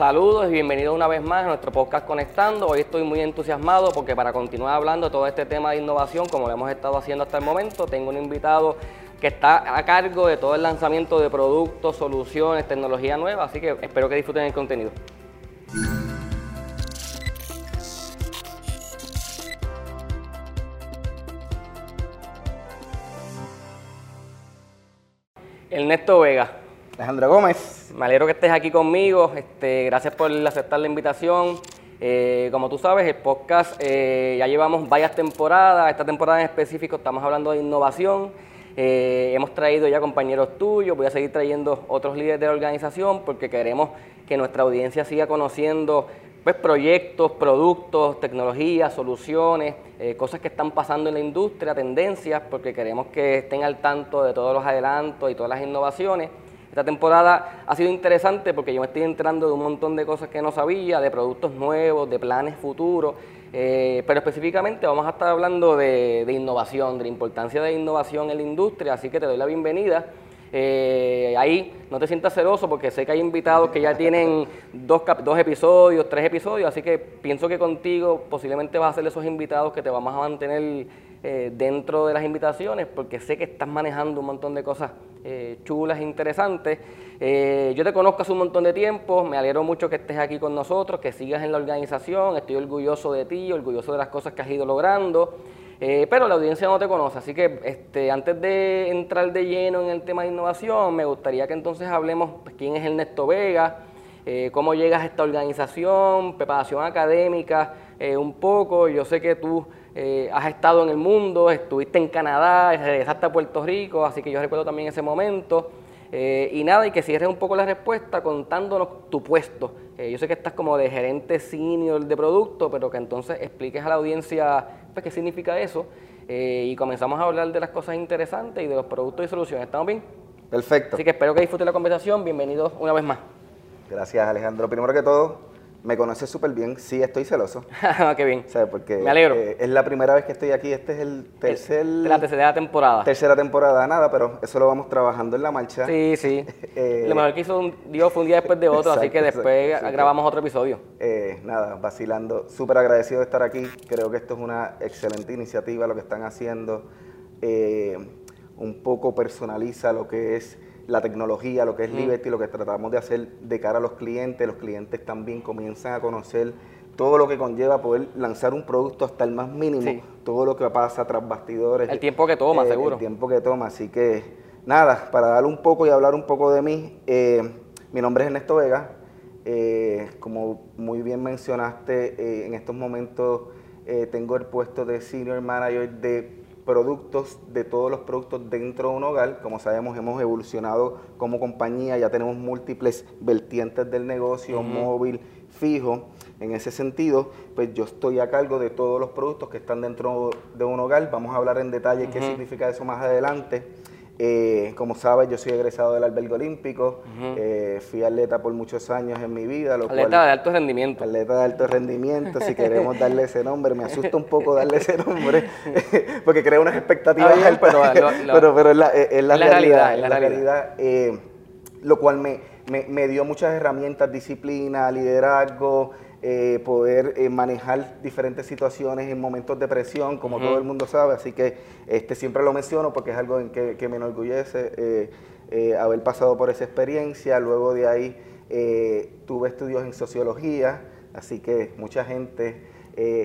Saludos y bienvenidos una vez más a nuestro podcast Conectando. Hoy estoy muy entusiasmado porque para continuar hablando de todo este tema de innovación, como lo hemos estado haciendo hasta el momento, tengo un invitado que está a cargo de todo el lanzamiento de productos, soluciones, tecnología nueva, así que espero que disfruten el contenido. Ernesto Vega. Alejandro Gómez. Me alegro que estés aquí conmigo. Este, gracias por aceptar la invitación. Eh, como tú sabes, el podcast eh, ya llevamos varias temporadas. Esta temporada en específico estamos hablando de innovación. Eh, hemos traído ya compañeros tuyos, voy a seguir trayendo otros líderes de la organización porque queremos que nuestra audiencia siga conociendo pues, proyectos, productos, tecnologías, soluciones, cosas que están pasando en la industria, tendencias, porque queremos que estén al tanto de todos los adelantos y todas las innovaciones. Esta temporada ha sido interesante porque yo me estoy enterando de un montón de cosas que no sabía, de productos nuevos, de planes futuros, eh, pero específicamente vamos a estar hablando de, innovación, de la importancia de innovación en la industria, así que te doy la bienvenida. Eh, ahí no te sientas celoso porque sé que hay invitados que ya tienen dos, dos episodios, tres episodios, así que pienso que contigo posiblemente vas a ser esos invitados que te vamos a mantener eh, dentro de las invitaciones porque sé que estás manejando un montón de cosas eh, chulas e interesantes. Eh, yo te conozco hace un montón de tiempo, me alegro mucho que estés aquí con nosotros, que sigas en la organización, estoy orgulloso de ti, orgulloso de las cosas que has ido logrando. pero la audiencia no te conoce, así que este, antes de entrar de lleno en el tema de innovación, me gustaría que entonces hablemos pues, quién es Ernesto Vega, cómo llegas a esta organización, preparación académica, un poco. Yo sé que tú eh, has estado en el mundo, estuviste en Canadá, regresaste a Puerto Rico, así que yo recuerdo también ese momento. Eh, y nada, y que cierres un poco la respuesta contándonos tu puesto. Eh, yo sé que estás como de gerente senior de producto, pero que entonces expliques a la audiencia pues, qué significa eso. y comenzamos a hablar de las cosas interesantes y de los productos y soluciones. ¿Estamos bien? Perfecto. Así que espero que disfruten la conversación. Bienvenidos una vez más. Gracias, Alejandro. Primero que todo, me conoces súper bien, sí estoy celoso. Ah, qué bien. Porque me alegro. Eh, es la primera vez que estoy aquí, este es el tercer... la tercera temporada. Tercera temporada, nada, pero eso lo vamos trabajando en la marcha. Sí, sí. Eh, lo mejor que hizo un, Dios fue un día después de otro, así que después grabamos otro episodio. Eh, nada, vacilando. Súper agradecido de estar aquí. Creo que esto es una excelente iniciativa, lo que están haciendo. un poco personaliza lo que es la tecnología, lo que es Liberty, lo que tratamos de hacer de cara a los clientes. Los clientes también comienzan a conocer todo lo que conlleva poder lanzar un producto hasta el más mínimo, todo lo que pasa tras bastidores. El tiempo que toma, eh, seguro. El tiempo que toma, así que nada, para darle un poco y hablar un poco de mí, eh, mi nombre es Ernesto Vega, eh, como muy bien mencionaste, en estos momentos tengo el puesto de Senior Manager de productos, de todos los productos dentro de un hogar. Como sabemos, hemos evolucionado como compañía, ya tenemos múltiples vertientes del negocio, móvil, fijo. En ese sentido, pues yo estoy a cargo de todos los productos que están dentro de un hogar. Vamos a hablar en detalle qué significa eso más adelante. Eh, como sabes, yo soy egresado del albergue olímpico, eh, fui atleta por muchos años en mi vida. Lo atleta de alto rendimiento. Atleta de alto rendimiento, si queremos darle ese nombre. Me asusta un poco darle ese nombre, porque crea unas expectativas pero, pero, es la, realidad. la, realidad. Eh, lo cual me, me dio muchas herramientas, disciplina, liderazgo, eh, poder eh, manejar diferentes situaciones en momentos de presión, como todo el mundo sabe, así que este, siempre lo menciono porque es algo en que, me enorgullece eh, haber pasado por esa experiencia, luego de ahí tuve estudios en sociología, así que mucha gente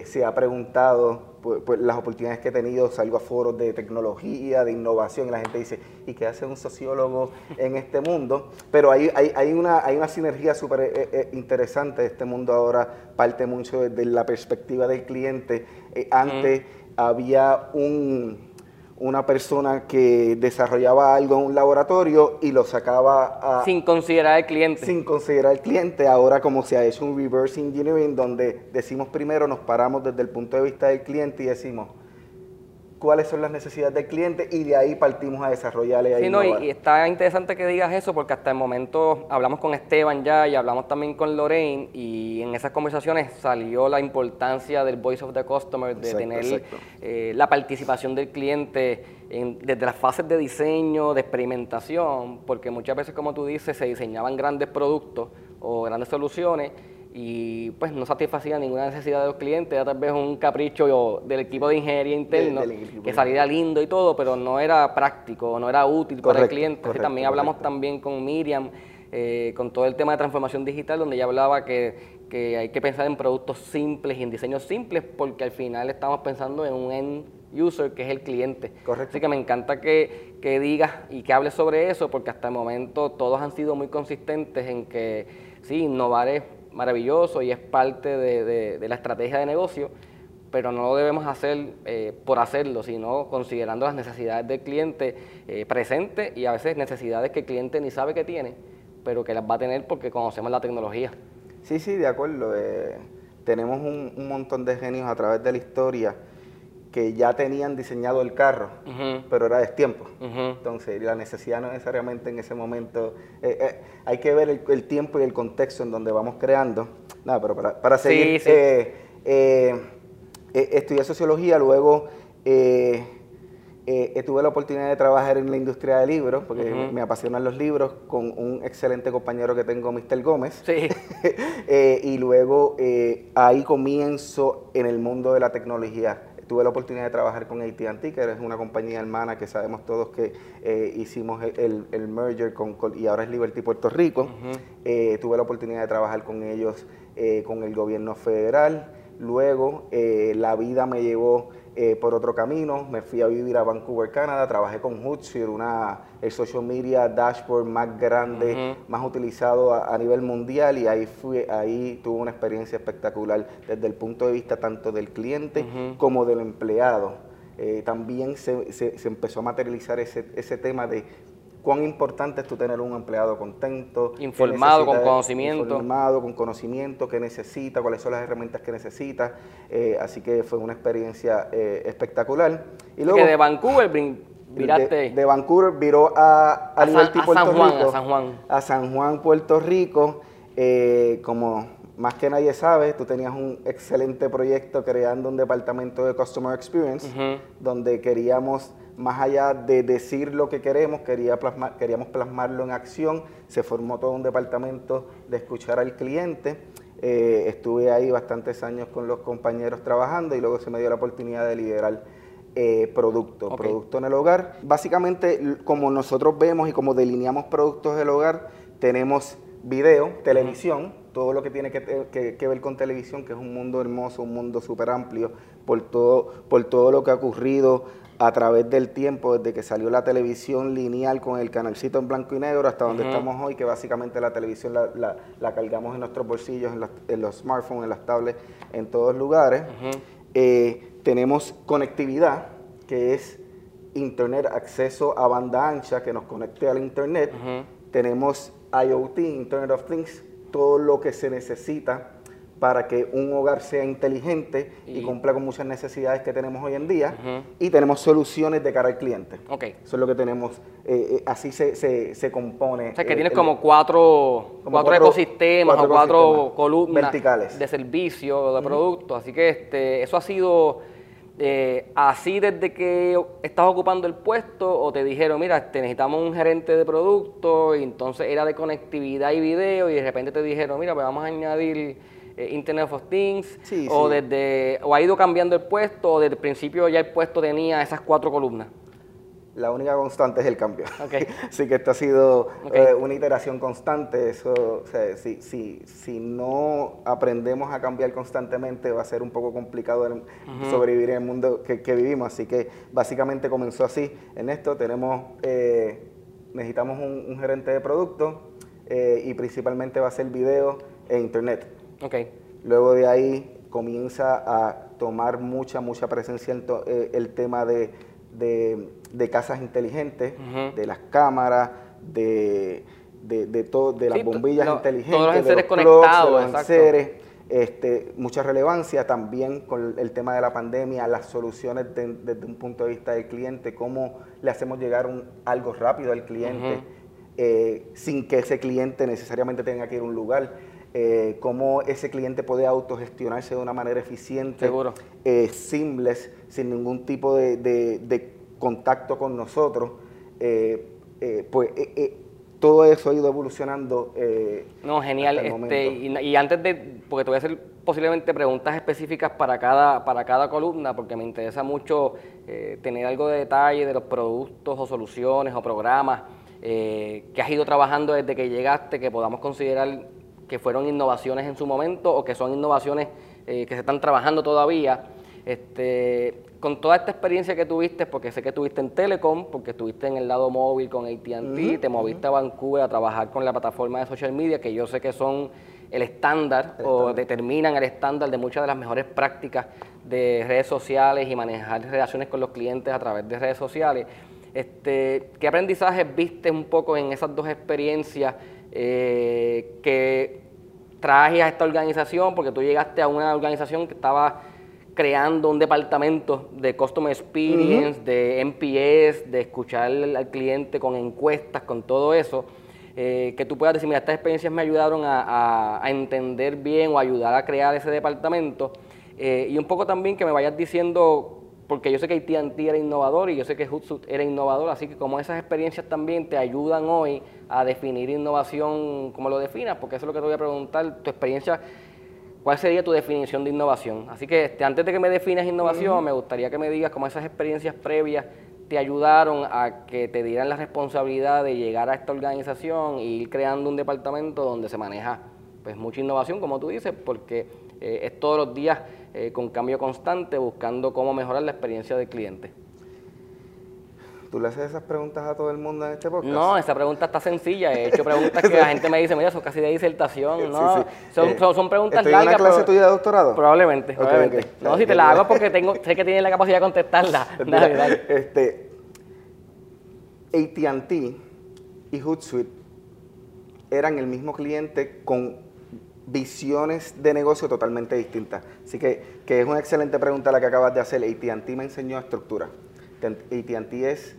se ha preguntado pues, pues, las oportunidades que he tenido, salgo a foros de tecnología, de innovación, y la gente dice, ¿y qué hace un sociólogo en este mundo? Pero hay, hay, una, hay una sinergia súper eh, eh, interesante, este mundo ahora parte mucho desde la perspectiva del cliente. Eh, antes había un una persona que desarrollaba algo en un laboratorio y lo sacaba a, sin considerar al cliente. Sin considerar al cliente. Ahora como se ha hecho un reverse engineering donde decimos primero, nos paramos desde el punto de vista del cliente y decimos, cuáles son las necesidades del cliente y de ahí partimos a desarrollarle. sí, no, y, está interesante que digas eso porque hasta el momento hablamos con Esteban ya y hablamos también con Lorraine y en esas conversaciones salió la importancia del voice of the customer, de tener eh, la participación del cliente desde las fases de diseño, de experimentación, porque muchas veces, como tú dices, se diseñaban grandes productos o grandes soluciones y pues no satisfacía ninguna necesidad de los clientes, era tal vez un capricho del equipo de ingeniería interno que saliera lindo y todo, pero no era práctico, no era útil para el cliente. también hablamos también con Miriam eh, con todo el tema de transformación digital, donde ella hablaba que, hay que pensar en productos simples y en diseños simples, porque al final estamos pensando en un end user que es el cliente. Correcto. Así que me encanta que, que digas y que hables sobre eso, porque hasta el momento todos han sido muy consistentes en que sí, innovar es maravilloso y es parte de, la estrategia de negocio, pero no lo debemos hacer eh, por hacerlo, sino considerando las necesidades del cliente eh, presente y a veces necesidades que el cliente ni sabe que tiene, pero que las va a tener porque conocemos la tecnología. Sí, sí, de acuerdo. Eh, tenemos un, montón de genios a través de la historia que ya tenían diseñado el carro, pero era destiempo. Entonces, la necesidad no necesariamente en ese momento. Eh, eh, hay que ver el, tiempo y el contexto en donde vamos creando. Nada, pero para, para seguir, eh, estudié sociología, luego tuve la oportunidad de trabajar en la industria de libros, porque me apasionan los libros, con un excelente compañero que tengo, Mr. Gómez. Sí. y luego ahí comienzo en el mundo de la tecnología tuve la oportunidad de trabajar con AT&T, que es una compañía hermana que sabemos todos que eh, hicimos el, merger con, y ahora es Liberty Puerto Rico. Eh, tuve la oportunidad de trabajar con ellos, eh, con el gobierno federal. Luego la vida me llevó eh, por otro camino. Me fui a vivir a Vancouver, Canadá. Trabajé con Hootsuite, una, el social media dashboard más grande, más utilizado a, nivel mundial. Y ahí, fui, ahí tuve una experiencia espectacular desde el punto de vista tanto del cliente como del empleado. Eh, también se, se, empezó a materializar ese, ese tema de cuán importante es tú tener un empleado contento. Informado, con conocimiento. Informado, con conocimiento, qué necesita, cuáles son las herramientas que necesita. Eh, así que fue una experiencia eh, espectacular. Y luego, que de Vancouver viraste... De, Vancouver viró a, a, Puerto San Juan, Rico. A San Juan. A San Juan, Puerto Rico. Eh, como más que nadie sabe, tú tenías un excelente proyecto creando un departamento de Customer Experience, donde queríamos más allá de decir lo que queremos, quería queríamos plasmarlo en acción. Se formó todo un departamento de escuchar al cliente. Eh, estuve ahí bastantes años con los compañeros trabajando y luego se me dio la oportunidad de liderar eh, producto, producto en el hogar. Básicamente, como nosotros vemos y como delineamos productos del hogar, tenemos video, televisión, todo lo que tiene que, que, ver con televisión, que es un mundo hermoso, un mundo súper amplio, por todo, por todo lo que ha ocurrido a través del tiempo, desde que salió la televisión lineal con el canalcito en blanco y negro hasta donde estamos hoy, que básicamente la televisión la, la, cargamos en nuestros bolsillos, en, los smartphones, en las tablets, en todos lugares. Eh, tenemos conectividad, que es Internet, acceso a banda ancha que nos conecte al Internet. Tenemos IoT, Internet of Things, todo lo que se necesita para que un hogar sea inteligente y, cumpla con muchas necesidades que tenemos hoy en día y tenemos soluciones de cara al cliente. Okay. Eso es lo que tenemos, eh, eh, así se, se, compone. O sea, que tienes como cuatro, cuatro, ecosistemas o cuatro columnas verticales de servicio, de producto, así que este, eso ha sido eh, así desde que estás ocupando el puesto o te dijeron, mira, te necesitamos un gerente de producto y entonces era de conectividad y video y de repente te dijeron, mira, pues vamos a añadir eh, Internet of Things, o desde o ha ido cambiando el puesto, o desde el principio ya el puesto tenía esas cuatro columnas? La única constante es el cambio. Okay. Así que esto ha sido eh, una iteración constante. Eso, si, si, si, no aprendemos a cambiar constantemente, va a ser un poco complicado sobrevivir en el mundo que, vivimos. Así que básicamente comenzó así. En esto tenemos, eh, necesitamos un, gerente de producto y principalmente va a ser video e internet. Okay. Luego de ahí comienza a tomar mucha, mucha presencia el, eh, el tema de, de, casas inteligentes, de las cámaras, de, de, de, todo, de las bombillas inteligentes, todos los conectados, los enseres, este, mucha relevancia también con el tema de la pandemia, las soluciones desde un punto de vista del cliente, cómo le hacemos llegar un, algo rápido al cliente eh, sin que ese cliente necesariamente tenga que ir a un lugar eh, cómo ese cliente puede autogestionarse de una manera eficiente, eh, seamless, sin ningún tipo de, contacto con nosotros. Eh, eh, pues todo eso ha ido evolucionando. Eh, no, genial. Este, y, antes de, porque te voy a hacer posiblemente preguntas específicas para cada, para cada columna, porque me interesa mucho eh, tener algo de detalle de los productos o soluciones o programas eh, que has ido trabajando desde que llegaste, que podamos considerar que fueron innovaciones en su momento o que son innovaciones que se están trabajando todavía. Este, con toda esta experiencia que tuviste, porque sé que estuviste en Telecom, porque estuviste en el lado móvil con ATT, te moviste a Vancouver a trabajar con la plataforma de social media, que yo sé que son el estándar o determinan el estándar de muchas de las mejores prácticas de redes sociales y manejar relaciones con los clientes a través de redes sociales. Este, ¿Qué aprendizajes viste un poco en esas dos experiencias eh, que traje a esta organización? Porque tú llegaste a una organización que estaba creando un departamento de Customer Experience, de NPS, de escuchar al cliente con encuestas, con todo eso, eh, que tú puedas decir, mira, estas experiencias me ayudaron a, entender bien o ayudar a crear ese departamento. Eh, y un poco también que me vayas diciendo, porque yo sé que AT&T era innovador y yo sé que Hootsuite era innovador, así que como esas experiencias también te ayudan hoy a definir innovación como lo definas, porque eso es lo que te voy a preguntar, tu experiencia ¿Cuál sería tu definición de innovación? Así que este, antes de que me definas innovación, me gustaría que me digas cómo esas experiencias previas te ayudaron a que te dieran la responsabilidad de llegar a esta organización y ir creando un departamento donde se maneja pues mucha innovación, como tú dices, porque eh, es todos los días eh, con cambio constante, buscando cómo mejorar la experiencia del cliente. ¿Tú le haces esas preguntas a todo el mundo en este podcast? No, esa pregunta está sencilla. He hecho preguntas que la gente me dice, mira, eso casi de disertación. No, Son, eh, son, preguntas ¿estoy largas. ¿En una clase tuya de doctorado? Probablemente, probablemente. No, si te la hago porque tengo, sé que tienes la capacidad de contestarla. dale, dale. Este, AT&T y Hootsuite eran el mismo cliente con visiones de negocio totalmente distintas. Así que, que es una excelente pregunta la que acabas de hacer. AT&T me enseñó estructura. AT&T es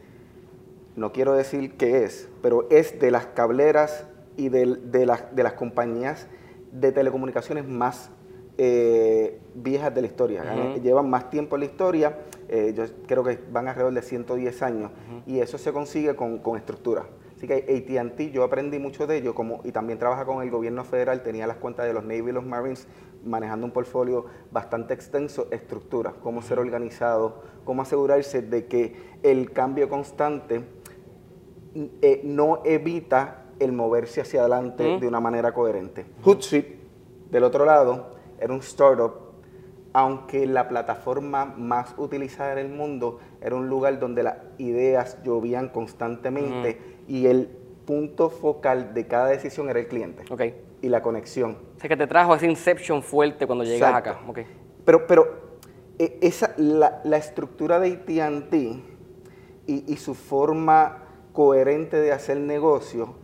no quiero decir qué es, pero es de las cableras y de, de, las compañías de telecomunicaciones más eh, viejas de la historia. Llevan más tiempo en la historia, eh, yo creo que van alrededor de 110 años, y eso se consigue con, estructura. Así que ATT, yo aprendí mucho de ello, como, y también trabaja con el gobierno federal, tenía las cuentas de los Navy y los Marines, manejando un portfolio bastante extenso, estructura, cómo ser organizado, cómo asegurarse de que el cambio constante eh, no evita el moverse hacia adelante de una manera coherente. Hootsuite, del otro lado, era un startup, aunque la plataforma más utilizada en el mundo era un lugar donde las ideas llovían constantemente y el punto focal de cada decisión era el cliente. Y la conexión. O sea, que te trajo ese inception fuerte cuando llegas acá. Pero, pero eh, esa, la, estructura de AT&T y, y su forma coherente de hacer negocio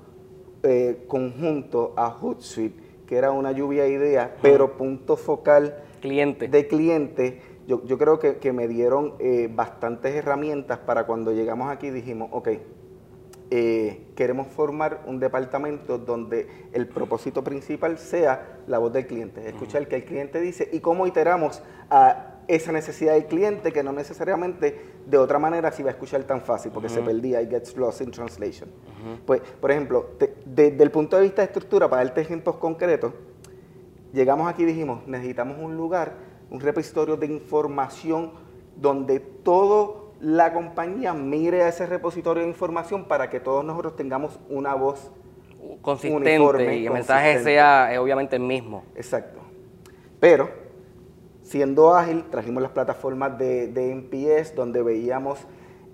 eh, conjunto a Hootsuite, que era una lluvia de ideas, pero punto focal cliente. de cliente. Yo, yo creo que, me dieron eh, bastantes herramientas para cuando llegamos aquí dijimos, ok, eh, queremos formar un departamento donde el propósito principal sea la voz del cliente, escuchar que el cliente dice y cómo iteramos a esa necesidad del cliente que no necesariamente de otra manera se iba a escuchar tan fácil porque se perdía y gets lost in translation. Pues, por ejemplo, desde el punto de vista de estructura, para darte ejemplos concretos, llegamos aquí y dijimos, necesitamos un lugar, un repositorio de información donde toda la compañía mire a ese repositorio de información para que todos nosotros tengamos una voz consistente y el mensaje sea eh, obviamente el mismo. Exacto. Pero Siendo ágil, trajimos las plataformas de, de NPS donde veíamos,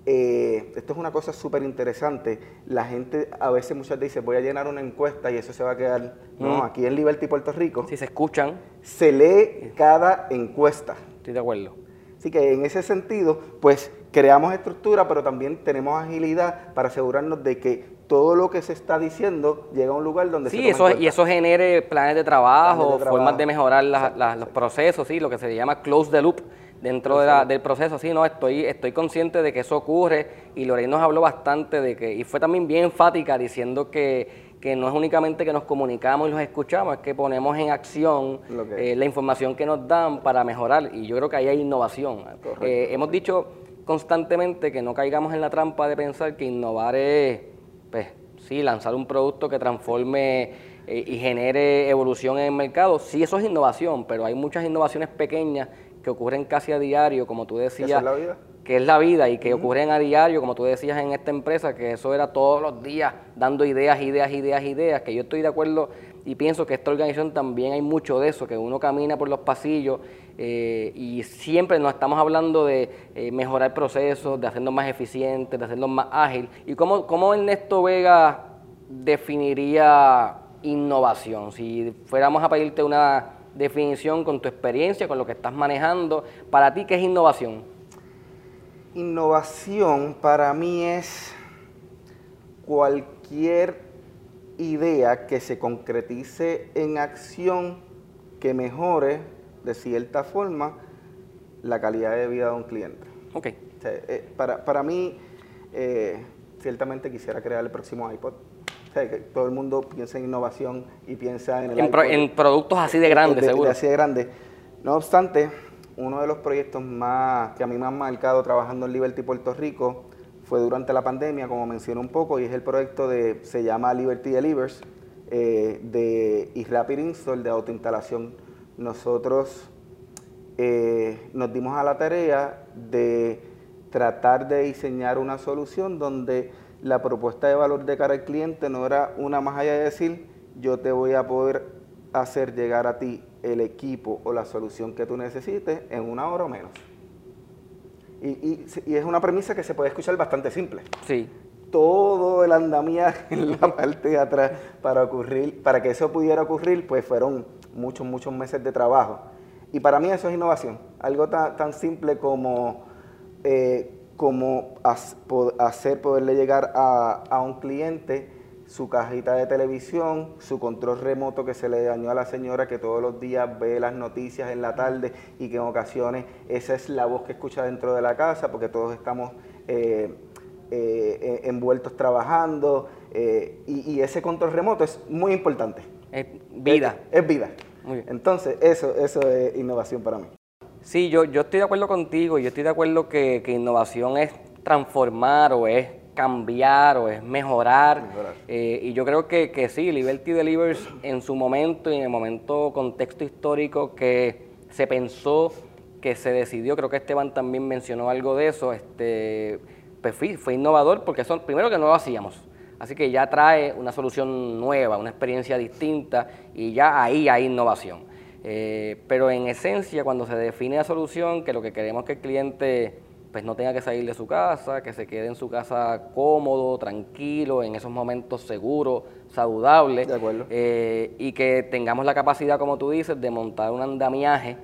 eh, esto es una cosa súper interesante, la gente a veces muchas veces voy a llenar una encuesta y eso se va a quedar, no, aquí en Liberty, Puerto Rico. Si se escuchan. Se lee cada encuesta. Estoy de acuerdo. Así que en ese sentido, pues creamos estructura, pero también tenemos agilidad para asegurarnos de que todo lo que se está diciendo llega a un lugar donde sí, se eso y eso genere planes de trabajo, formas de mejorar los procesos, sí, lo que se llama close the loop dentro del proceso. Sí, no, estoy, estoy consciente de que eso ocurre y Lorena nos habló bastante de que, y fue también bien enfática diciendo que, que no es únicamente que nos comunicamos y los escuchamos, es que ponemos en acción eh, la información que nos dan para mejorar y yo creo que ahí hay innovación. Eh, hemos dicho constantemente que no caigamos en la trampa de pensar que innovar es pues, sí, lanzar un producto que transforme eh, y genere evolución en el mercado, sí, eso es innovación, pero hay muchas innovaciones pequeñas que ocurren casi a diario, como tú decías. es la vida? Que es la vida y que ocurren a diario, como tú decías en esta empresa, que eso era todos los días dando ideas, ideas, ideas, ideas, que yo estoy de acuerdo y pienso que esta organización también hay mucho de eso, que uno camina por los pasillos eh, y siempre nos estamos hablando de eh, mejorar procesos, de hacernos más eficientes, de hacernos más ágil. ¿Y cómo, cómo Ernesto Vega definiría innovación? Si fuéramos a pedirte una definición con tu experiencia, con lo que estás manejando, para ti, ¿qué es innovación? Innovación para mí es cualquier idea que se concretice en acción que mejore de cierta forma la calidad de vida de un cliente. Ok. Eh, para, para, mí, eh, ciertamente quisiera crear el próximo iPod. que todo el mundo piensa en innovación y piensa en el en, productos así de grandes, seguro. así de grandes. No obstante, uno de los proyectos más que a mí me han marcado trabajando en Liberty Puerto Rico fue durante la pandemia, como mencioné un poco, y es el proyecto de, se llama Liberty Delivers, eh, de y Rapid Install de autoinstalación. Nosotros eh, nos dimos a la tarea de tratar de diseñar una solución donde la propuesta de valor de cara al cliente no era una más allá de decir, yo te voy a poder hacer llegar a ti el equipo o la solución que tú necesites en una hora o menos. Y, es una premisa que se puede escuchar bastante simple. Sí. Todo el andamiaje en la parte de atrás para ocurrir, para que eso pudiera ocurrir, pues fueron muchos, muchos meses de trabajo. Y para mí eso es innovación. Algo tan, simple como, eh, como hacer poderle llegar a, a un cliente su cajita de televisión, su control remoto que se le dañó a la señora que todos los días ve las noticias en la tarde y que en ocasiones esa es la voz que escucha dentro de la casa porque todos estamos eh, eh, envueltos trabajando eh, y, ese control remoto es muy importante. Es vida. Es, vida. Entonces, eso, eso es innovación para mí. Sí, yo, yo estoy de acuerdo contigo, yo estoy de acuerdo que, que innovación es transformar o es cambiar o es mejorar. Eh, y yo creo que, que, sí, Liberty Delivers en su momento y en el momento contexto histórico que se pensó, que se decidió, creo que Esteban también mencionó algo de eso, este, pues fue, innovador porque son, primero que no lo hacíamos. Así que ya trae una solución nueva, una experiencia distinta y ya ahí hay innovación. Eh, pero en esencia, cuando se define la solución, que lo que queremos que el cliente pues no tenga que salir de su casa, que se quede en su casa cómodo, tranquilo, en esos momentos seguros, saludables. De acuerdo. Eh, y que tengamos la capacidad, como tú dices, de montar un andamiaje,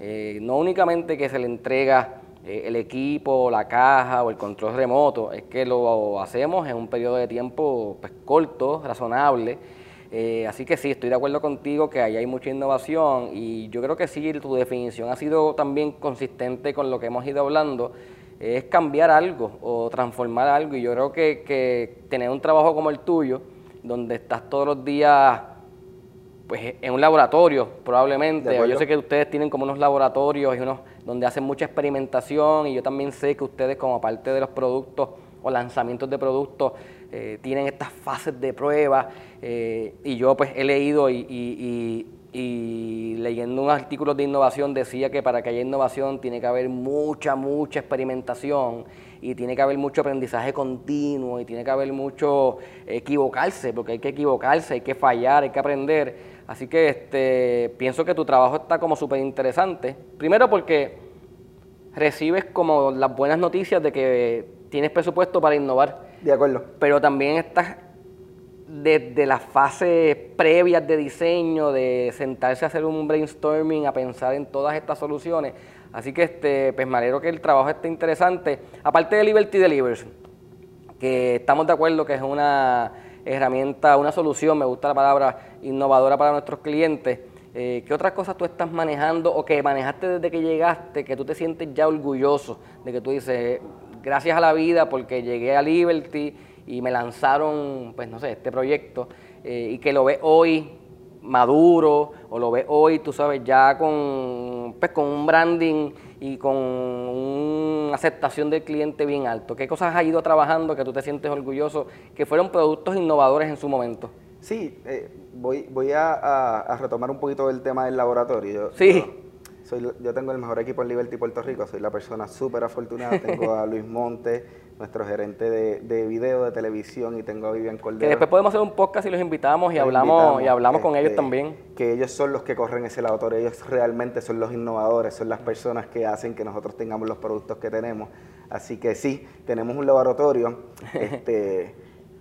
eh, no únicamente que se le entrega el equipo, la caja o el control remoto, es que lo hacemos en un periodo de tiempo pues, corto, razonable. así que sí, estoy de acuerdo contigo que ahí hay mucha innovación y yo creo que sí, tu definición ha sido también consistente con lo que hemos ido hablando es cambiar algo o transformar algo. Y yo creo que, tener un trabajo como el tuyo, donde estás todos los días pues en un laboratorio probablemente, yo sé que ustedes tienen como unos laboratorios y unos donde hacen mucha experimentación y yo también sé que ustedes como parte de los productos o lanzamientos de productos eh, tienen estas fases de prueba eh, y yo pues he leído y y leyendo un artículo de innovación decía que para que haya innovación tiene que haber mucha, mucha experimentación y tiene que haber mucho aprendizaje continuo y tiene que haber mucho equivocarse, porque hay que equivocarse, hay que fallar, hay que aprender. Así que este, pienso que tu trabajo está como súper interesante. Primero porque recibes como las buenas noticias de que tienes presupuesto para innovar. De acuerdo. Pero también estás desde las fases previas de diseño, de sentarse a hacer un brainstorming, a pensar en todas estas soluciones. Así que este, pues me alegro que el trabajo esté interesante. Aparte de Liberty Delivers, que estamos de acuerdo que es una herramienta, una solución, me gusta la palabra, innovadora para nuestros clientes. Eh, ¿Qué otras cosas tú estás manejando o que manejaste desde que llegaste, que tú te sientes ya orgulloso de que tú dices, gracias a la vida porque llegué a Liberty, y me lanzaron, pues no sé, este proyecto eh, y que lo ve hoy maduro o lo ves hoy, tú sabes, ya con, pues, con un branding y con una aceptación del cliente bien alto? ¿Qué cosas has ido trabajando que tú te sientes orgulloso que fueron productos innovadores en su momento? Sí, eh, voy, voy a, retomar un poquito el tema del laboratorio. Sí. Soy, yo tengo el mejor equipo en Liberty Puerto Rico, soy la persona súper afortunada, tengo a Luis Monte, nuestro gerente de, de, video, de televisión, y tengo a Vivian Cordero. Que después podemos hacer un podcast y los invitamos y hablamos, y hablamos con ellos este, también. Que ellos son los que corren ese laboratorio, ellos realmente son los innovadores, son las personas que hacen que nosotros tengamos los productos que tenemos. Así que sí, tenemos un laboratorio. este,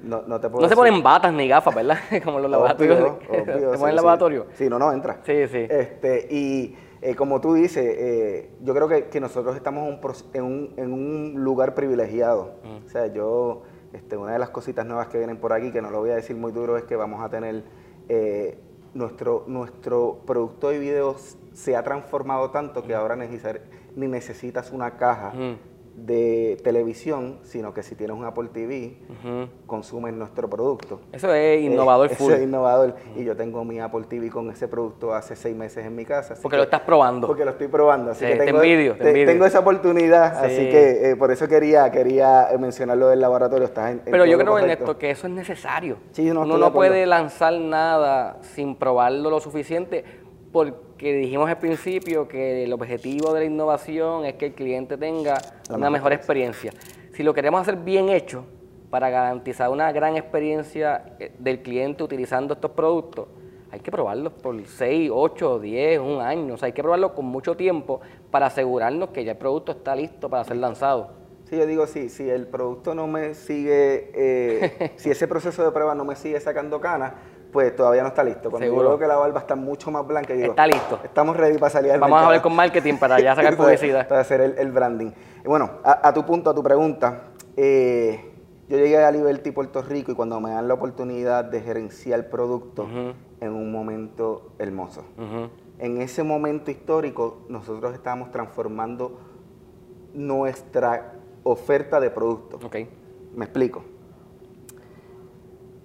no, no, te puedo no se ponen batas ni gafas, ¿verdad? Como los laboratorios. Obvio, ¿Se ponen laboratorio? Sí, no, no, entra. Sí, sí. Este, y eh, como tú dices, eh, yo creo que, nosotros estamos en un, en un lugar privilegiado. Mm. O sea, yo, este, una de las cositas nuevas que vienen por aquí, que no lo voy a decir muy duro, es que vamos a tener eh, nuestro, nuestro producto de videos se ha transformado tanto que mm. ahora ni necesitas una caja. Mm de televisión, sino que si tienes un Apple TV, consumes nuestro producto. Eso es innovador eh, Eso es innovador. Y yo tengo mi Apple TV con ese producto hace seis meses en mi casa. Porque lo estás probando. Porque lo estoy probando. Así que tengo, te tengo esa oportunidad, así que eh, por eso quería, quería mencionar lo del laboratorio. Estás en, Pero yo creo, en esto que eso es necesario. Sí, no Uno no puede lanzar nada sin probarlo lo suficiente porque dijimos al principio que el objetivo de la innovación es que el cliente tenga una mejor experiencia. Si lo queremos hacer bien hecho para garantizar una gran experiencia eh, del cliente utilizando estos productos, hay que probarlos por 6, 8, 10, un año. O sea, hay que probarlo con mucho tiempo para asegurarnos que ya el producto está listo para ser lanzado. Sí, yo digo, sí, si el producto no me sigue, eh, si ese proceso de prueba no me sigue sacando canas, pues todavía no está listo. Cuando yo veo que la barba está mucho más blanca, digo, está listo. Estamos ready para salir al Vamos a ver con marketing para ya sacar publicidad. para hacer el, branding. bueno, a, tu punto, a tu pregunta, eh, yo llegué a Liberty Puerto Rico y cuando me dan la oportunidad de gerenciar producto en un momento hermoso. En ese momento histórico, nosotros estábamos transformando nuestra oferta de productos. Okay. Me explico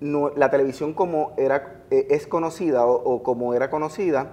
la televisión como era, eh, es conocida o, como era conocida,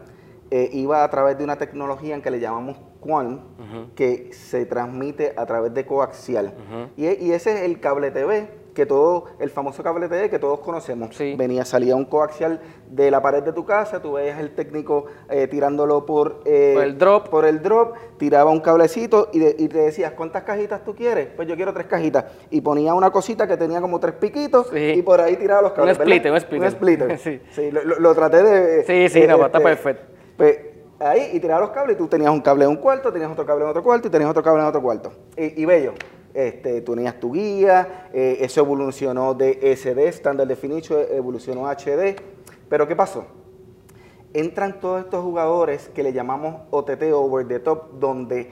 eh, iba a través de una tecnología en que le llamamos QAM, que se transmite a través de coaxial. y, y, ese es el cable TV que todo, el famoso cable TV que todos conocemos. Venía, salía un coaxial de la pared de tu casa, tú veías el técnico eh, tirándolo por, eh, por, el drop. por el drop, tiraba un cablecito y, te decías, ¿cuántas cajitas tú quieres? Pues yo quiero tres cajitas. Y ponía una cosita que tenía como tres piquitos y por ahí tiraba los cables. Un splitter, un splitter. Un splitter. sí. lo, traté de... Sí, sí, no, pues, está este, perfecto. Pues, ahí y tiraba los cables y tú tenías un cable en un cuarto, tenías otro cable en otro cuarto y tenías otro cable en otro cuarto. Y, y bello este, tú tenías tu guía, eh, eso evolucionó de SD, Standard Definition, evolucionó a HD. Pero ¿qué pasó? Entran todos estos jugadores que le llamamos OTT, Over the Top, donde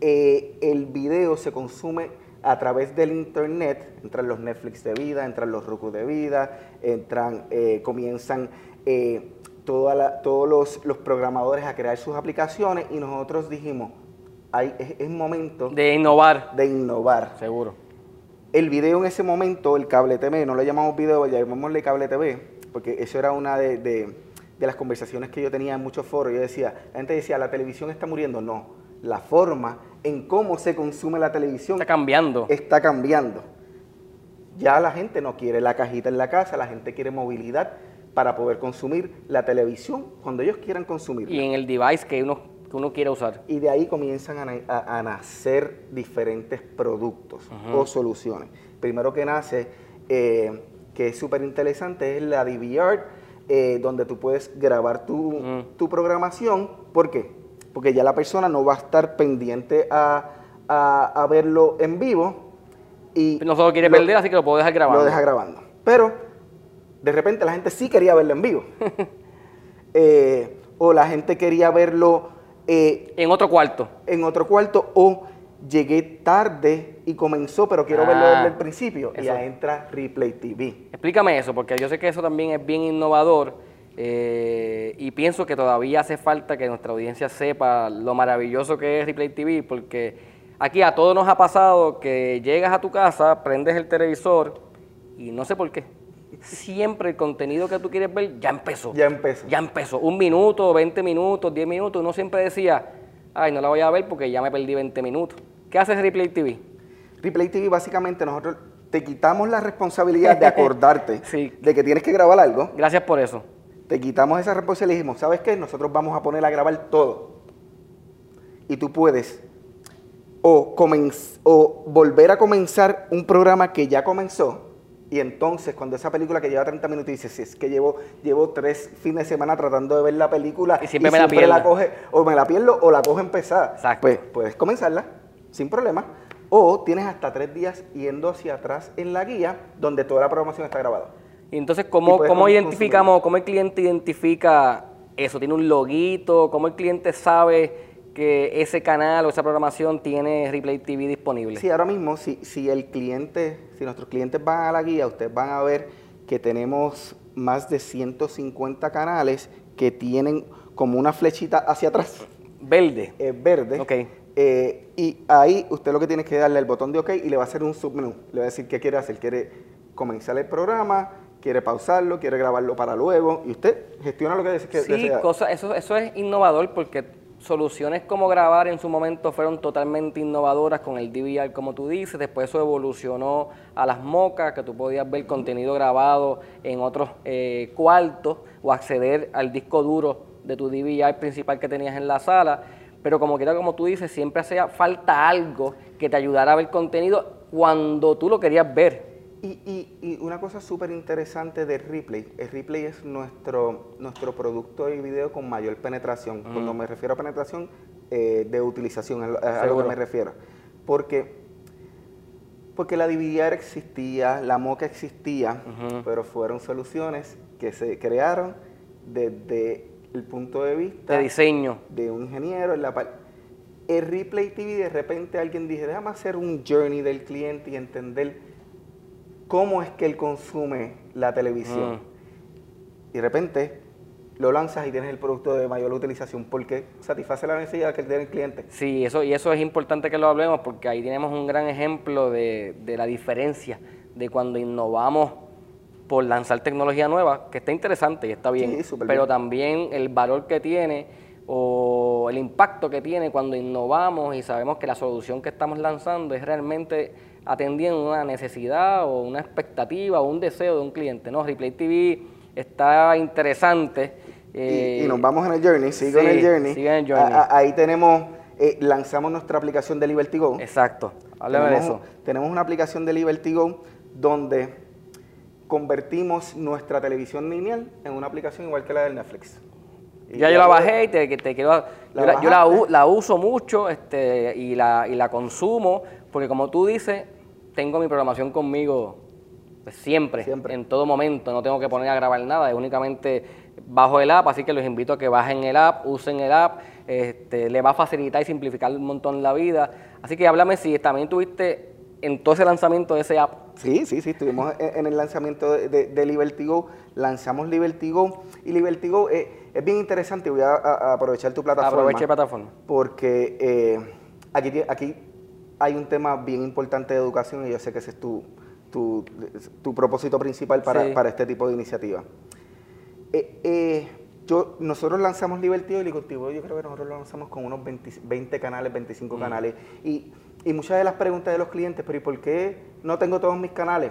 eh, el video se consume a través del internet, entran los Netflix de vida, entran los Roku de vida, entran, eh, comienzan todos los, los programadores a crear sus aplicaciones y nosotros dijimos, es, momento... De innovar. De innovar. Seguro. El video en ese momento, el cable TV, no le llamamos video, llamémosle cable TV, porque eso era una de, las conversaciones que yo tenía en muchos foros. Yo decía, la gente decía, la televisión está muriendo. No, la forma en cómo se consume la televisión... Está cambiando. Está cambiando. Ya la gente no quiere la cajita en la casa, la gente quiere movilidad para poder consumir la televisión cuando ellos quieran consumirla. Y en el device que uno que uno quiera usar. Y de ahí comienzan a, nacer diferentes productos o soluciones. Primero que nace, eh, que es súper interesante, es la DVR, eh, donde tú puedes grabar tu, programación. ¿Por qué? Porque ya la persona no va a estar pendiente a, verlo en vivo. Y no solo quiere perder, así que lo puedo dejar grabando. Lo deja grabando. Pero de repente la gente sí quería verlo en vivo. Eh, o la gente quería verlo eh, en otro cuarto. En otro cuarto o llegué tarde y comenzó, pero quiero verlo desde el ah, principio. Y ya entra Replay TV. Explícame eso, porque yo sé que eso también es bien innovador eh, y pienso que todavía hace falta que nuestra audiencia sepa lo maravilloso que es Replay TV, porque aquí a todos nos ha pasado que llegas a tu casa, prendes el televisor y no sé por qué. Siempre el contenido que tú quieres ver ya empezó. Ya empezó. Ya empezó. Un minuto, 20 minutos, 10 minutos. Uno siempre decía, ay, no la voy a ver porque ya me perdí 20 minutos. ¿Qué hace Replay TV? Replay TV básicamente nosotros te quitamos la responsabilidad de acordarte de que tienes que grabar algo. Gracias por eso. Te quitamos esa responsabilidad y dijimos, ¿sabes qué? Nosotros vamos a poner a grabar todo. Y tú puedes o, o volver a comenzar un programa que ya comenzó y entonces, cuando esa película que lleva 30 minutos dices, si es que llevo, llevo tres fines de semana tratando de ver la película y siempre, me la, pierdo. coge, o me la pierdo o la cojo empezada, pues puedes comenzarla sin problema. O tienes hasta tres días yendo hacia atrás en la guía donde toda la programación está grabada. Y entonces, ¿cómo, cómo identificamos, cómo el cliente identifica eso? ¿Tiene un loguito? ¿Cómo el cliente sabe que ese canal o esa programación tiene Replay TV disponible? Sí, ahora mismo, si, si el cliente, si nuestros clientes van a la guía, ustedes van a ver que tenemos más de 150 canales que tienen como una flechita hacia atrás. Verde. Es verde. Ok. Eh, y ahí usted lo que tiene que darle el botón de OK y le va a hacer un submenú. Le va a decir qué quiere hacer. Quiere comenzar el programa, quiere pausarlo, quiere grabarlo para luego. Y usted gestiona lo que, desea. Sí, cosa, eso, eso es innovador porque soluciones como grabar en su momento fueron totalmente innovadoras con el DVR, como tú dices. Después eso evolucionó a las mocas, que tú podías ver contenido grabado en otros eh, cuartos o acceder al disco duro de tu DVR principal que tenías en la sala. Pero como quiera, como tú dices, siempre hacía falta algo que te ayudara a ver contenido cuando tú lo querías ver. Y, una cosa súper interesante de Ripley, el Ripley es nuestro, nuestro producto de video con mayor penetración. Cuando me refiero a penetración, eh, de utilización, a, lo que me refiero. Porque, porque la DVR existía, la MOCA existía, pero fueron soluciones que se crearon desde el punto de vista... De diseño. De un ingeniero. En la el Replay TV, de repente alguien dice, déjame hacer un journey del cliente y entender cómo es que él consume la televisión. Mm. Y de repente lo lanzas y tienes el producto de mayor utilización porque satisface la necesidad que tiene el cliente. Sí, eso, y eso es importante que lo hablemos porque ahí tenemos un gran ejemplo de, la diferencia de cuando innovamos por lanzar tecnología nueva, que está interesante y está bien, pero también el valor que tiene o el impacto que tiene cuando innovamos y sabemos que la solución que estamos lanzando es realmente atendiendo una necesidad o una expectativa o un deseo de un cliente. ¿no? Replay TV está interesante. y, eh, nos vamos en el journey, sigo en el journey. Sigue en el journey. ahí tenemos, eh, lanzamos nuestra aplicación de Liberty Go. Exacto, háblame de eso. Tenemos una aplicación de Liberty Go donde convertimos nuestra televisión lineal en una aplicación igual que la del Netflix. ya yo la bajé y te, quiero... yo, la, uso mucho este, y, la, y la consumo porque como tú dices, tengo mi programación conmigo pues, siempre, en todo momento. No tengo que poner a grabar nada, es únicamente bajo el app. Así que los invito a que bajen el app, usen el app. Este, le va a facilitar y simplificar un montón la vida. Así que háblame si también tuviste en todo ese lanzamiento de ese app. Sí, sí, sí, estuvimos en, el lanzamiento de, de, Liberty Go, lanzamos Liberty Go y Liberty Go eh, es bien interesante, voy a, aprovechar tu plataforma. Aproveche plataforma. Porque eh, aquí, aquí hay un tema bien importante de educación y yo sé que ese es tu, tu, propósito principal para, este tipo de iniciativa. Eh, eh, yo, nosotros lanzamos Liberty y contigo yo creo que nosotros lo lanzamos con unos 20, canales, 25 mm. canales. Y, muchas de las preguntas de los clientes, pero ¿y por qué no tengo todos mis canales?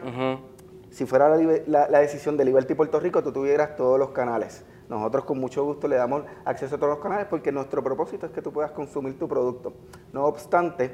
Si fuera la, la, decisión de Liberty Puerto Rico, tú tuvieras todos los canales. Nosotros con mucho gusto le damos acceso a todos los canales porque nuestro propósito es que tú puedas consumir tu producto. No obstante,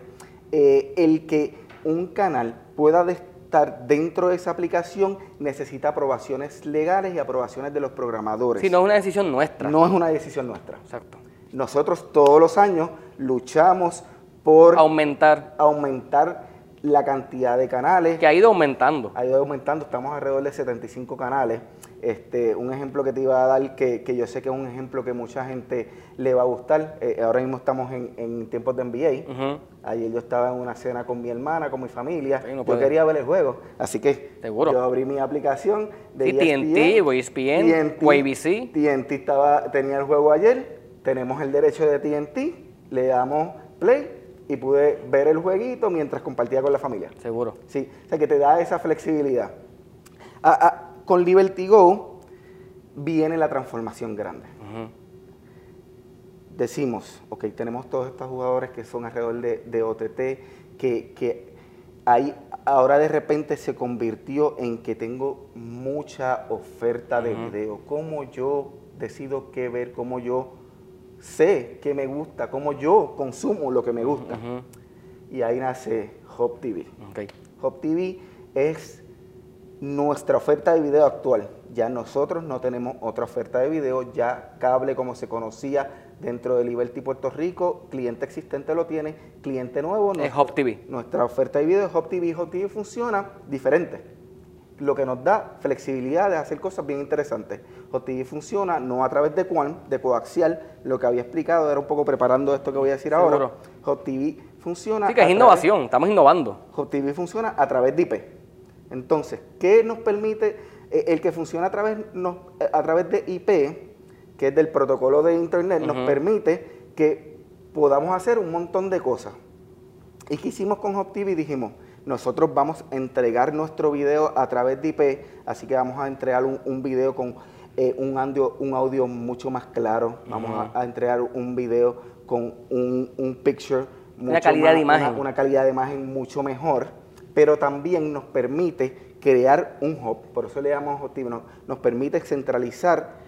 eh, el que un canal pueda estar dentro de esa aplicación necesita aprobaciones legales y aprobaciones de los programadores. Si no es una decisión nuestra. No es una decisión nuestra. Exacto. Nosotros todos los años luchamos por aumentar, aumentar la cantidad de canales. Que ha ido aumentando. Ha ido aumentando, estamos alrededor de 75 canales. Este, un ejemplo que te iba a dar, que, yo sé que es un ejemplo que mucha gente le va a gustar. Eh, ahora mismo estamos en, tiempos de NBA. Ayer yo estaba en una cena con mi hermana, con mi familia. yo quería ver el juego. Así que yo abrí mi aplicación de sí, TNT, ESPN, TNT, TNT estaba, tenía el juego ayer. Tenemos el derecho de TNT. Le damos play y pude ver el jueguito mientras compartía con la familia. Seguro. Sí, o sea que te da esa flexibilidad. Ah, ah, con Liberty Go viene la transformación grande. Decimos, ok, tenemos todos estos jugadores que son alrededor de, OTT, que, que ahí ahora de repente se convirtió en que tengo mucha oferta de video. ¿Cómo yo decido qué ver? ¿Cómo yo sé qué me gusta? ¿Cómo yo consumo lo que me gusta? Y ahí nace Hop TV. Hop TV es nuestra oferta de video actual. Ya nosotros no tenemos otra oferta de video, ya cable como se conocía dentro de Liberty Puerto Rico, cliente existente lo tiene, cliente nuevo no. Es Hop TV. Nuestra oferta de video es Hop TV. Hop TV funciona diferente. Lo que nos da flexibilidad de hacer cosas bien interesantes. Hop TV funciona no a través de Quant, de coaxial. Lo que había explicado era un poco preparando esto que voy a decir ahora. Hop TV funciona. Sí, que es innovación, estamos innovando. Hop TV funciona a través de IP. Entonces, ¿qué nos permite eh, el que funciona a través, eh, a través de IP? que es del protocolo de Internet, nos permite que podamos hacer un montón de cosas. ¿Y qué hicimos con HopTV? Dijimos, nosotros vamos a entregar nuestro video a través de IP, así que vamos a entregar un, video con eh, un, audio, un audio mucho más claro, vamos a, entregar un video con un, picture, mucho una calidad de imagen. Una, calidad de imagen mucho mejor, pero también nos permite crear un hub, por eso le llamamos HopTV, nos, nos permite centralizar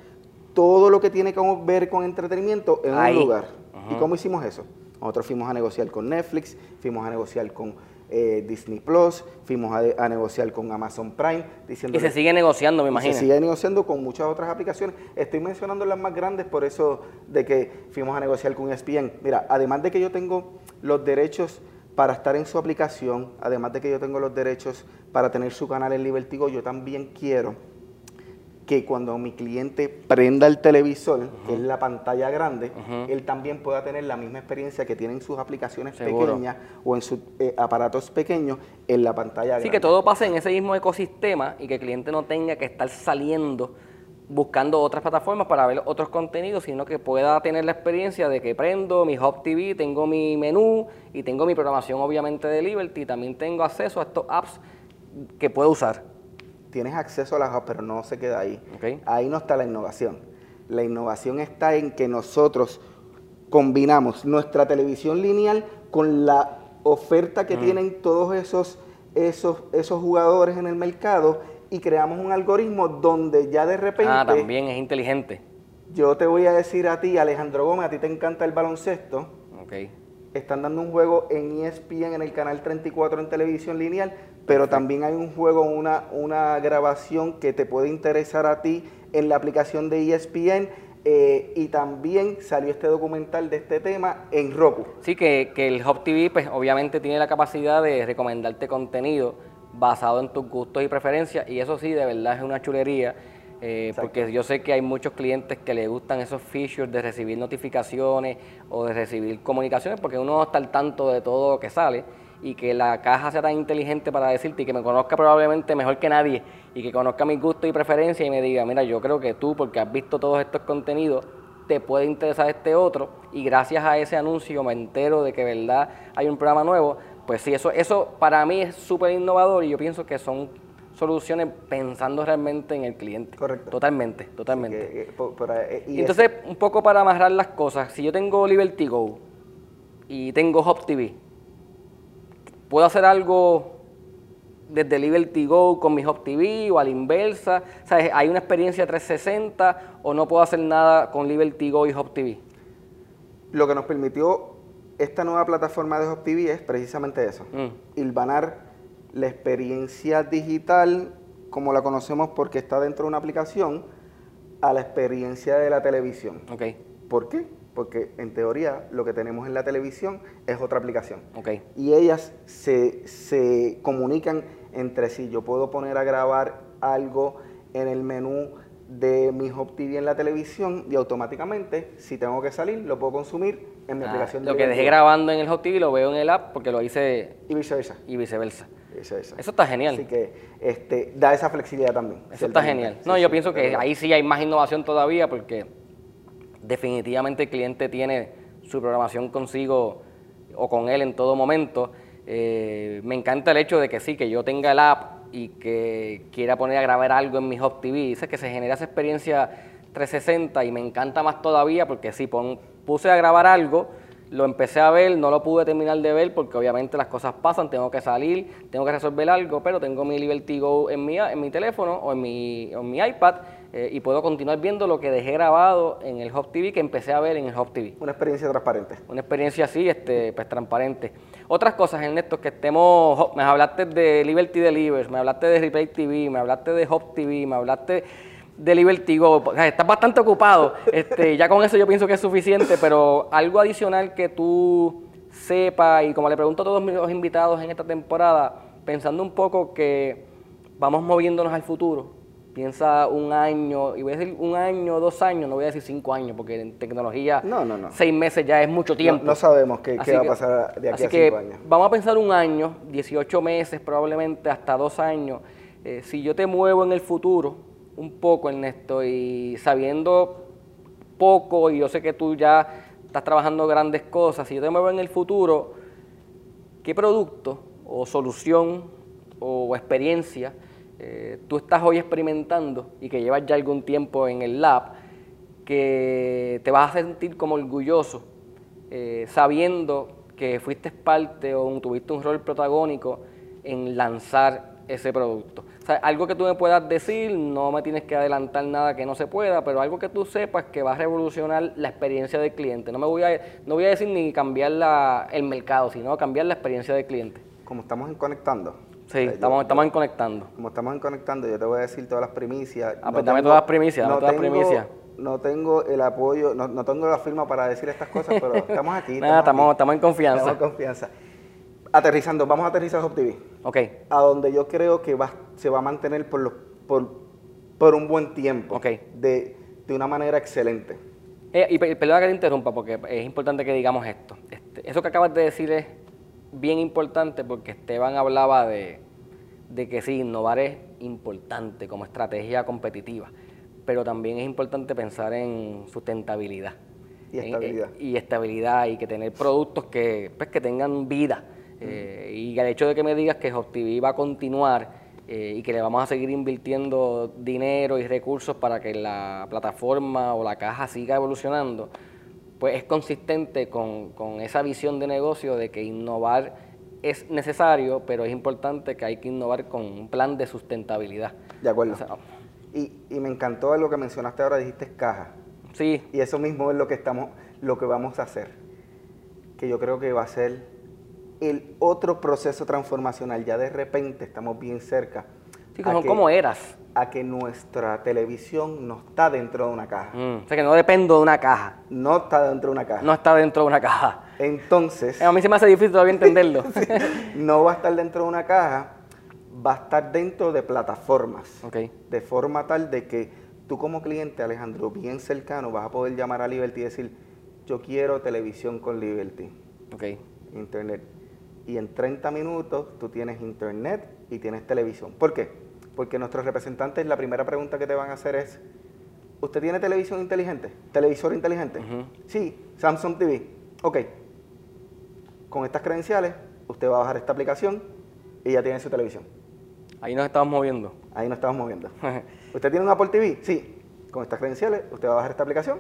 todo lo que tiene que ver con entretenimiento en un lugar. ¿Y cómo hicimos eso? Nosotros fuimos a negociar con Netflix, fuimos a negociar con eh, Disney Plus, fuimos a, negociar con Amazon Prime. Diciendo y se sigue negociando, me imagino. Se sigue negociando con muchas otras aplicaciones. Estoy mencionando las más grandes por eso de que fuimos a negociar con ESPN. Mira, además de que yo tengo los derechos para estar en su aplicación, además de que yo tengo los derechos para tener su canal en Libertigo, yo también quiero que cuando mi cliente prenda el televisor, que es la pantalla grande, él también pueda tener la misma experiencia que tiene en sus aplicaciones pequeñas o en sus eh, aparatos pequeños en la pantalla grande. Sí, que todo pase en ese mismo ecosistema y que el cliente no tenga que estar saliendo buscando otras plataformas para ver otros contenidos, sino que pueda tener la experiencia de que prendo mi Hub TV, tengo mi menú y tengo mi programación obviamente de Liberty, también tengo acceso a estos apps que puedo usar tienes acceso a las apps, pero no se queda ahí. Ahí no está la innovación. La innovación está en que nosotros combinamos nuestra televisión lineal con la oferta que mm. tienen todos esos, esos, esos jugadores en el mercado y creamos un algoritmo donde ya de repente... Ah, también es inteligente. Yo te voy a decir a ti, Alejandro Gómez, a ti te encanta el baloncesto. Ok. Están dando un juego en ESPN, en el canal 34 en televisión lineal pero también hay un juego, una, una grabación que te puede interesar a ti en la aplicación de ESPN. Eh, y también salió este documental de este tema en Roku. Sí, que, que el Hub TV pues obviamente tiene la capacidad de recomendarte contenido basado en tus gustos y preferencias y eso sí, de verdad es una chulería. Eh, porque yo sé que hay muchos clientes que le gustan esos features de recibir notificaciones o de recibir comunicaciones porque uno no está al tanto de todo lo que sale y que la caja sea tan inteligente para decirte y que me conozca probablemente mejor que nadie y que conozca mis gustos y preferencias y me diga, mira, yo creo que tú, porque has visto todos estos contenidos, te puede interesar este otro y gracias a ese anuncio me entero de que verdad hay un programa nuevo, pues sí, eso, eso para mí es súper innovador y yo pienso que son soluciones pensando realmente en el cliente. Correcto. Totalmente, totalmente. Eh, y Entonces, un poco para amarrar las cosas, si yo tengo Liberty Go y tengo Hop TV, ¿Puedo hacer algo desde Liberty Go con mi Hub TV o a la inversa? ¿Hay una experiencia 360 o no puedo hacer nada con Liberty Go y Hub TV? Lo que nos permitió esta nueva plataforma de TV es precisamente eso, mm. ilvanar la experiencia digital como la conocemos porque está dentro de una aplicación a la experiencia de la televisión. Okay. ¿Por qué? porque en teoría lo que tenemos en la televisión es otra aplicación. Okay. Y ellas se, se, comunican entre sí. Yo puedo poner a grabar algo en el menú de mi Hub TV en la televisión y automáticamente, si tengo que salir, lo puedo consumir en mi ah, aplicación. De lo que dejé grabando en el Hub TV lo veo en el app porque lo hice... Y viceversa. Y viceversa. Eso está genial. Así que este, da esa flexibilidad también. Eso está genial. No, yo pienso que ahí sí hay más innovación todavía porque definitivamente el cliente tiene su programación consigo o con él en todo momento. Eh, me encanta el hecho de que sí, que yo tenga el app y que quiera poner a grabar algo en mi Hub TV. Dice que se genera esa experiencia 360 y me encanta más todavía porque si puse a grabar algo, lo empecé a ver, no lo pude terminar de ver porque obviamente las cosas pasan, tengo que salir, tengo que resolver algo, pero tengo mi Liberty Go en mi, en mi teléfono o en mi, en mi iPad eh, y puedo continuar viendo lo que dejé grabado en el Hub TV que empecé a ver en el Hub TV. Una experiencia transparente. Una experiencia así, este, pues transparente. Otras cosas, Ernesto, que estemos, me hablaste de Liberty Delivers, me hablaste de Replay TV, me hablaste de Hub TV, me hablaste de Liberty Go. estás bastante ocupado. Este, ya con eso yo pienso que es suficiente, pero algo adicional que tú sepas, y como le pregunto a todos mis invitados en esta temporada, pensando un poco que vamos moviéndonos al futuro, piensa un año, y voy a decir un año, dos años, no voy a decir cinco años, porque en tecnología no, no, no. seis meses ya es mucho tiempo. No, sabemos qué, va a pasar de aquí a cinco años. Vamos a pensar un año, 18 meses, probablemente hasta dos años. Eh, si yo te muevo en el futuro un poco, Ernesto, y sabiendo poco, y yo sé que tú ya estás trabajando grandes cosas, si yo te muevo en el futuro, ¿qué producto o solución o experiencia eh, tú estás hoy experimentando y que llevas ya algún tiempo en el lab, que te vas a sentir como orgulloso eh, sabiendo que fuiste parte o tuviste un rol protagónico en lanzar ese producto. O sea, algo que tú me puedas decir, no me tienes que adelantar nada que no se pueda, pero algo que tú sepas que va a revolucionar la experiencia del cliente. No me voy a, no voy a decir ni cambiar la, el mercado, sino cambiar la experiencia del cliente. Como estamos en conectando, Sí, estamos, estamos en conectando. Como estamos en conectando, yo te voy a decir todas las primicias. Ah, pues dame todas las primicias, no todas las primicias. No tengo el apoyo, no, no, tengo la firma para decir estas cosas, pero estamos aquí. Nada, estamos, estamos, en confianza. Estamos en confianza. Aterrizando, vamos a aterrizar Hop TV. Ok. A donde yo creo que va, se va a mantener por, los, por, por un buen tiempo. Ok. De, de una manera excelente. Eh, y perdona que te interrumpa, porque es importante que digamos esto. Este, eso que acabas de decir es bien importante porque Esteban hablaba de, de que sí, innovar es importante como estrategia competitiva, pero también es importante pensar en sustentabilidad. Y estabilidad. y estabilidad y que tener productos que, pues, que tengan vida. Eh, y el hecho de que me digas que HopTV va a continuar eh, y que le vamos a seguir invirtiendo dinero y recursos para que la plataforma o la caja siga evolucionando, pues es consistente con, con esa visión de negocio de que innovar es necesario, pero es importante que hay que innovar con un plan de sustentabilidad. De acuerdo. y, me encantó lo que mencionaste ahora, dijiste caja. Sí. Y eso mismo es lo que estamos, lo que vamos a hacer. Que yo creo que va a ser el otro proceso transformacional. Ya de repente estamos bien cerca. Sí, como, ¿cómo eras? a que nuestra televisión no está dentro de una caja. Mm, o sea, que no dependo de una caja. No está dentro de una caja. No está dentro de una caja. Entonces... A mí se me hace difícil todavía entenderlo. no va a estar dentro de una caja, va a estar dentro de plataformas. Okay. De forma tal de que tú como cliente, Alejandro, bien cercano, vas a poder llamar a Liberty y decir, yo quiero televisión con Liberty. Ok. Internet. Y en 30 minutos tú tienes internet y tienes televisión. ¿Por qué? Porque nuestros representantes, la primera pregunta que te van a hacer es, ¿usted tiene televisión inteligente? ¿Televisor inteligente? Sí, Samsung TV. Ok. Con estas credenciales, usted va a bajar esta aplicación y ya tiene su televisión. Ahí nos estamos moviendo. Ahí nos estamos moviendo. ¿Usted tiene un Apple TV? Sí. Con estas credenciales, usted va a bajar esta aplicación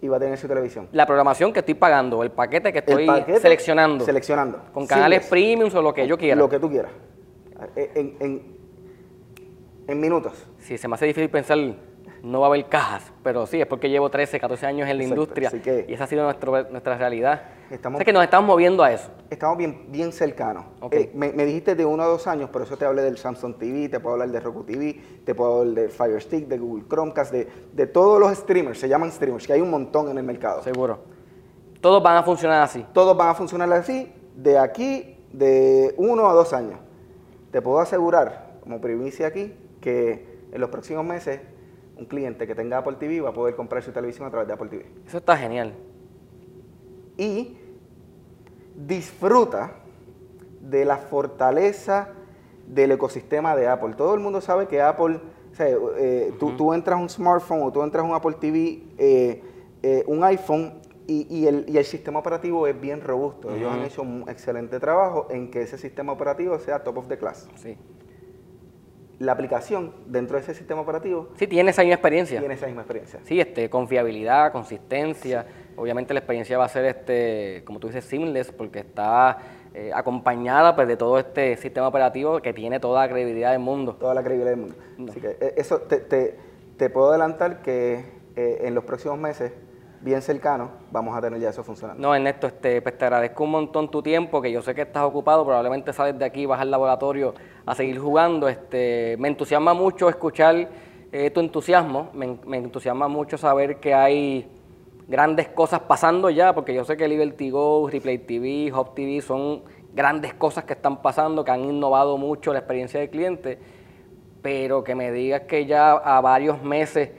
y va a tener su televisión. La programación que estoy pagando, el paquete que estoy seleccionando. Seleccionando. Con canales premium o lo que yo quiera. Lo que tú quieras. En, en, en minutos. Sí, se me hace difícil pensar, no va a haber cajas, pero sí, es porque llevo 13, 14 años en la industria y esa ha sido nuestra realidad. Estamos, que nos estamos moviendo a eso. Estamos bien, bien cercanos. Eh, me, dijiste de uno a dos años, pero eso te hablé del Samsung TV, te puedo hablar de Roku TV, te puedo hablar de Fire Stick, de Google Chromecast, de, de todos los streamers, se llaman streamers, que hay un montón en el mercado. Seguro. Todos van a funcionar así. Todos van a funcionar así de aquí, de uno a dos años. Te puedo asegurar, como primicia aquí, que en los próximos meses un cliente que tenga Apple TV va a poder comprar su televisión a través de Apple TV. Eso está genial. Y disfruta de la fortaleza del ecosistema de Apple. Todo el mundo sabe que Apple, eh, tú, entras a un smartphone o tú entras a un Apple TV, eh, eh, un iPhone, y, el, sistema operativo es bien robusto. Ellos han hecho un excelente trabajo en que ese sistema operativo sea top of the class. Sí. La aplicación dentro de ese sistema operativo. Sí, tiene esa misma experiencia. Tiene esa misma experiencia. Sí, este, confiabilidad, consistencia. Obviamente la experiencia va a ser, este, como tú dices, seamless, porque está eh, acompañada pues, de todo este sistema operativo que tiene toda la credibilidad del mundo. Toda la credibilidad del mundo. Así que eh, eso te, te, te puedo adelantar que eh, en los próximos meses bien cercano, vamos a tener ya eso funcionando. No, Ernesto, este, pues te agradezco un montón tu tiempo, que yo sé que estás ocupado, probablemente sales de aquí, vas al laboratorio a seguir jugando. Este, me entusiasma mucho escuchar eh, tu entusiasmo, me, entusiasma mucho saber que hay grandes cosas pasando ya, porque yo sé que Liberty Go, Replay TV, Hop TV son grandes cosas que están pasando, que han innovado mucho la experiencia del cliente, pero que me digas que ya a varios meses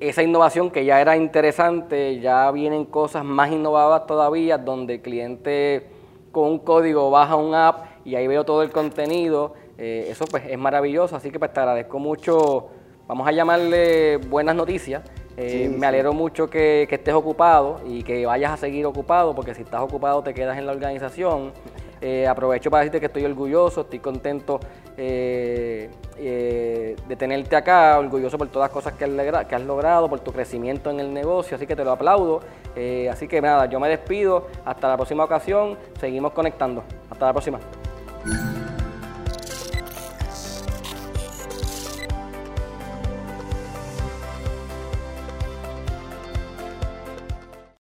esa innovación que ya era interesante, ya vienen cosas más innovadoras todavía, donde el cliente con un código baja un app y ahí veo todo el contenido. Eh, eso pues es maravilloso, así que pues te agradezco mucho, vamos a llamarle buenas noticias. Eh, me alegro mucho que, estés ocupado y que vayas a seguir ocupado, porque si estás ocupado te quedas en la organización. Eh, aprovecho para decirte que estoy orgulloso, estoy contento eh, eh, de tenerte acá, orgulloso por todas las cosas que has, que has, logrado, por tu crecimiento en el negocio, así que te lo aplaudo. así que nada, yo me despido, hasta la próxima ocasión, seguimos conectando. Hasta la próxima.